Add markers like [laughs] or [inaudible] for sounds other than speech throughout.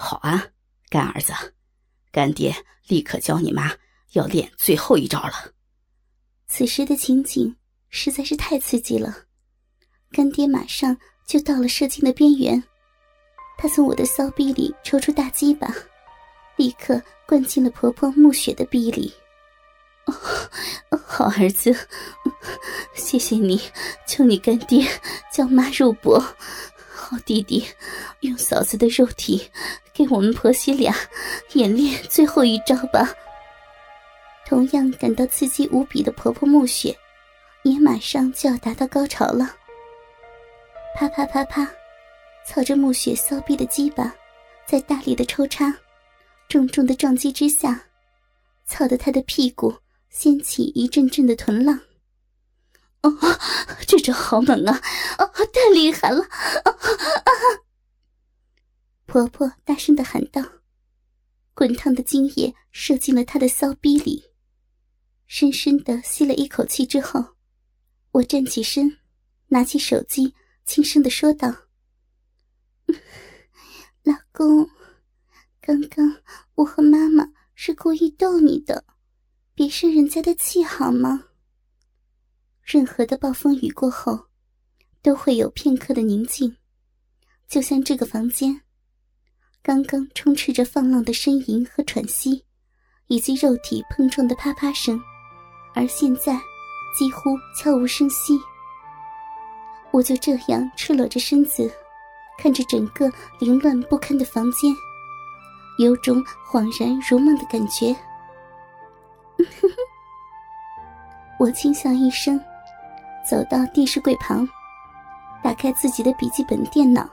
好啊，干儿子，干爹立刻教你妈要练最后一招了。此时的情景实在是太刺激了，干爹马上就到了射精的边缘，他从我的骚逼里抽出大鸡巴，立刻灌进了婆婆暮雪的逼里。好儿子，谢谢你，求你干爹叫妈入钵。好弟弟，用嫂子的肉体给我们婆媳俩演练最后一招吧。同样感到刺激无比的婆婆暮雪，也马上就要达到高潮了。啪啪啪啪，操着暮雪骚逼的鸡巴，在大力的抽插、重重的撞击之下，操得她的屁股。掀起一阵阵的臀浪，哦，这招好猛啊！哦，太厉害了！啊啊！婆婆大声的喊道：“滚烫的精液射进了她的骚逼里。”深深的吸了一口气之后，我站起身，拿起手机，轻声的说道：“老公，刚刚我和妈妈是故意逗你的。”别生人家的气好吗？任何的暴风雨过后，都会有片刻的宁静，就像这个房间，刚刚充斥着放浪的呻吟和喘息，以及肉体碰撞的啪啪声，而现在几乎悄无声息。我就这样赤裸着身子，看着整个凌乱不堪的房间，有种恍然如梦的感觉。[laughs] 我轻笑一声，走到电视柜旁，打开自己的笔记本电脑，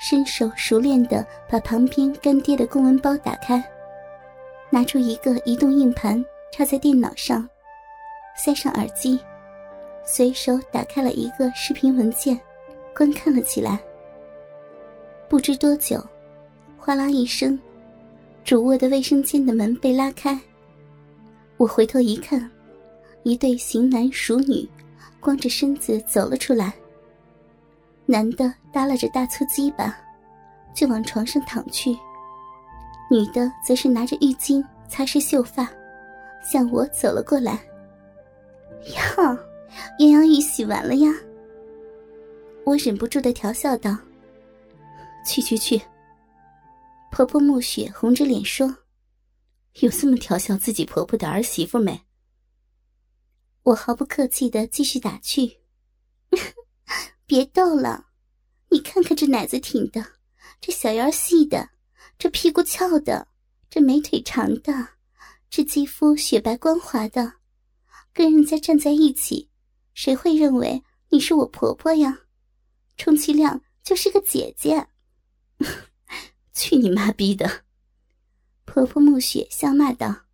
身手熟练的把旁边干爹的公文包打开，拿出一个移动硬盘插在电脑上，塞上耳机，随手打开了一个视频文件，观看了起来。不知多久，哗啦一声，主卧的卫生间的门被拉开。我回头一看，一对型男熟女，光着身子走了出来。男的耷拉着大粗鸡巴，就往床上躺去；女的则是拿着浴巾擦拭秀发，向我走了过来。呀，鸳鸯浴洗完了呀！我忍不住的调笑道：“去去去！”婆婆暮雪红着脸说。有这么调笑自己婆婆的儿媳妇没？我毫不客气的继续打趣：“ [laughs] 别逗了，你看看这奶子挺的，这小腰细的，这屁股翘的，这美腿长的，这肌肤雪白光滑的，跟人家站在一起，谁会认为你是我婆婆呀？充其量就是个姐姐。[laughs] 去你妈逼的！”婆婆暮雪笑骂道：“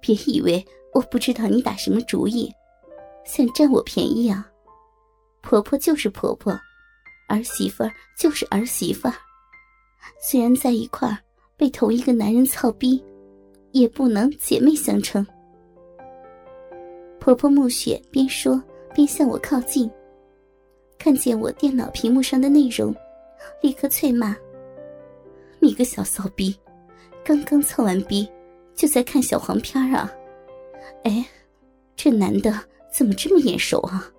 别以为我不知道你打什么主意，想占我便宜啊！婆婆就是婆婆，儿媳妇儿就是儿媳妇儿。虽然在一块儿被同一个男人操逼，也不能姐妹相称。”婆婆暮雪边说边向我靠近，看见我电脑屏幕上的内容，立刻啐骂：“你个小骚逼！”刚刚操完逼，就在看小黄片啊！哎，这男的怎么这么眼熟啊？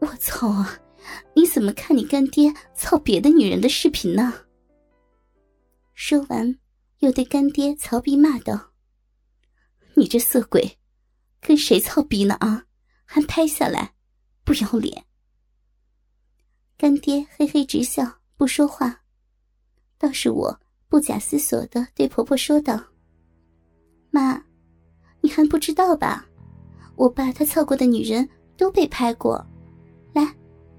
我操啊！你怎么看你干爹操别的女人的视频呢？说完，又对干爹曹逼骂道：“你这色鬼，跟谁操逼呢啊？还拍下来，不要脸！”干爹嘿嘿直笑，不说话。倒是我。不假思索的对婆婆说道：“妈，你还不知道吧？我爸他操过的女人都被拍过。来，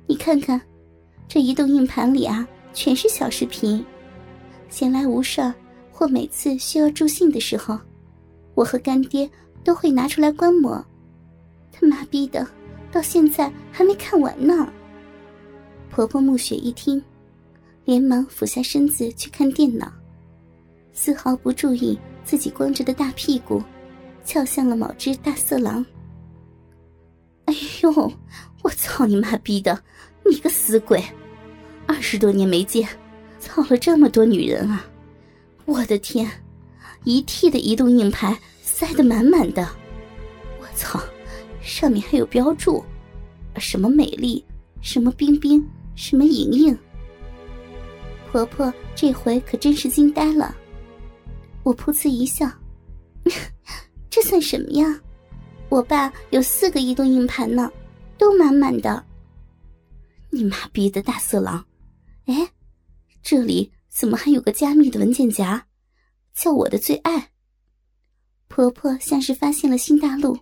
你看看，这移动硬盘里啊，全是小视频。闲来无事儿或每次需要助兴的时候，我和干爹都会拿出来观摩。他妈逼的，到现在还没看完呢。”婆婆暮雪一听，连忙俯下身子去看电脑。丝毫不注意自己光着的大屁股，翘向了某只大色狼。哎呦！我操你妈逼的！你个死鬼！二十多年没见，操了这么多女人啊！我的天，一 T 的移动硬盘塞得满满的。我操，上面还有标注，什么美丽，什么冰冰，什么莹莹。婆婆这回可真是惊呆了。我噗呲一笑，[laughs] 这算什么呀？我爸有四个移动硬盘呢，都满满的。你妈逼的大色狼！哎，这里怎么还有个加密的文件夹？叫我的最爱。婆婆像是发现了新大陆。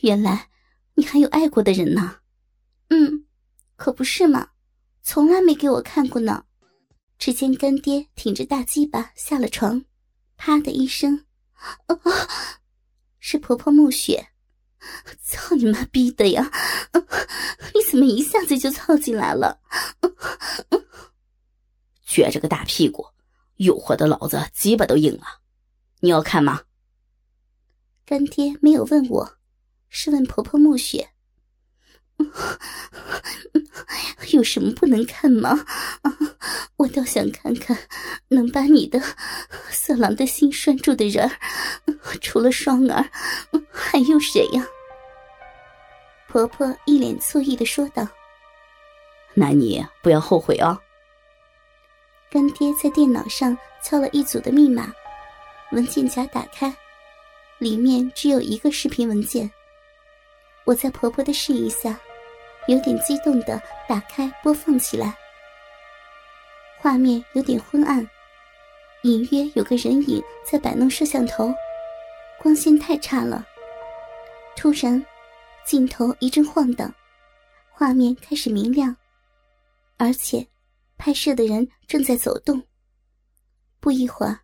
原来你还有爱过的人呢。嗯，可不是嘛，从来没给我看过呢。只见干爹挺着大鸡巴下了床。啪的一声，是婆婆暮雪，操你妈逼的呀！你怎么一下子就操进来了？撅着个大屁股，诱惑的老子鸡巴都硬了。你要看吗？干爹没有问我，是问婆婆暮雪。有什么不能看吗？[laughs] 我倒想看看，能把你的色狼的心拴住的人除了双儿，还有谁呀？婆婆一脸醋意的说道：“那你不要后悔哦。”干爹在电脑上敲了一组的密码，文件夹打开，里面只有一个视频文件。我在婆婆的示意下。有点激动的打开播放起来，画面有点昏暗，隐约有个人影在摆弄摄像头，光线太差了。突然，镜头一阵晃荡，画面开始明亮，而且拍摄的人正在走动。不一会儿，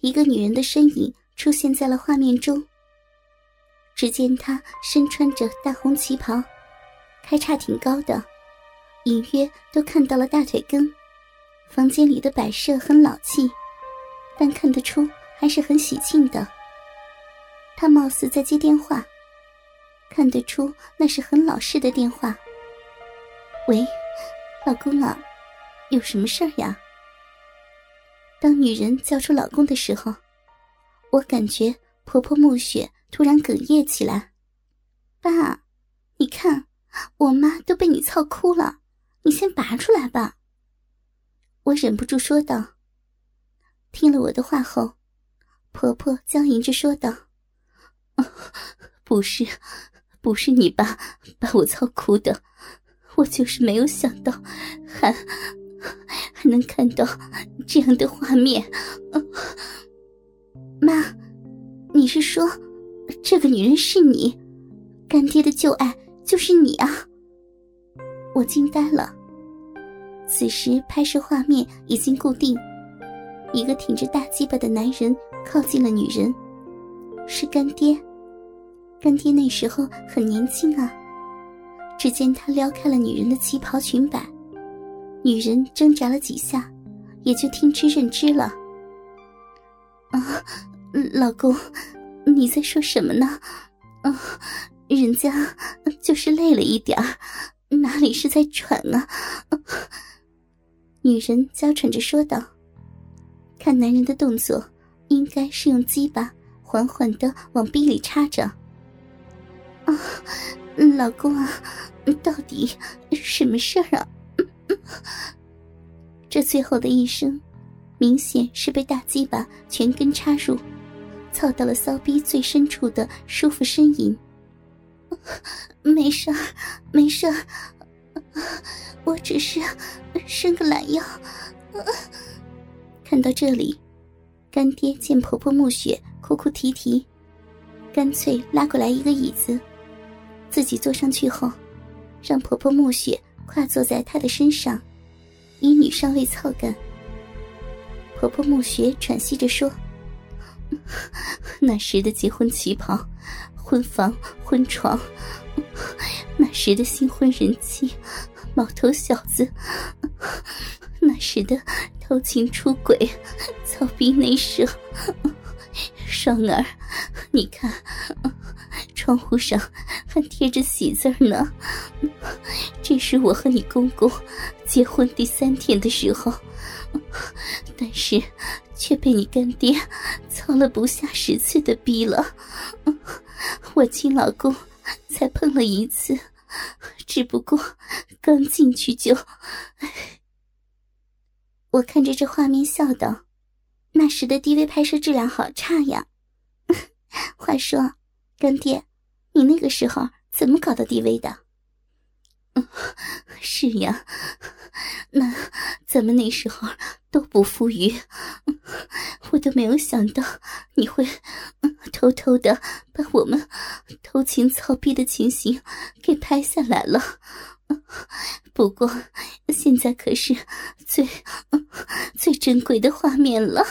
一个女人的身影出现在了画面中。只见她身穿着大红旗袍。开叉挺高的，隐约都看到了大腿根。房间里的摆设很老气，但看得出还是很喜庆的。他貌似在接电话，看得出那是很老式的电话。喂，老公啊，有什么事儿呀？当女人叫出老公的时候，我感觉婆婆暮雪突然哽咽起来。爸，你看。我妈都被你操哭了，你先拔出来吧。我忍不住说道。听了我的话后，婆婆僵硬着说道：“不是，不是你爸把我操哭的，我就是没有想到，还还能看到这样的画面。”妈，你是说，这个女人是你，干爹的旧爱？就是你啊！我惊呆了。此时拍摄画面已经固定，一个挺着大鸡巴的男人靠近了女人，是干爹。干爹那时候很年轻啊。只见他撩开了女人的旗袍裙摆，女人挣扎了几下，也就听之任之了。啊，老公，你在说什么呢？啊。人家就是累了一点，哪里是在喘啊？[laughs] 女人娇喘着说道：“看男人的动作，应该是用鸡巴缓缓的往逼里插着。”啊，老公啊，到底什么事儿啊？[laughs] 这最后的一声，明显是被大鸡巴全根插入，操到了骚逼最深处的舒服呻吟。没事，没事，我只是伸个懒腰。看到这里，干爹见婆婆暮雪哭哭啼啼，干脆拉过来一个椅子，自己坐上去后，让婆婆暮雪跨坐在他的身上，以女上位操干。婆婆暮雪喘息着说：“那时的结婚旗袍。”婚房婚床，[laughs] 那时的新婚人妻，毛头小子，那时的偷情出轨，操逼内射，双儿，你看，窗户上还贴着喜字呢。这是我和你公公结婚第三天的时候，但是却被你干爹操了不下十次的逼了。我亲老公才碰了一次，只不过刚进去就……我看着这画面笑道。那时的 DV 拍摄质量好差呀！[laughs] 话说，干爹，你那个时候怎么搞到 DV 的？[laughs] 是呀，那咱们那时候都不富裕，[laughs] 我都没有想到你会偷偷的把我们偷情操逼的情形给拍下来了。不过，现在可是最最珍贵的画面了。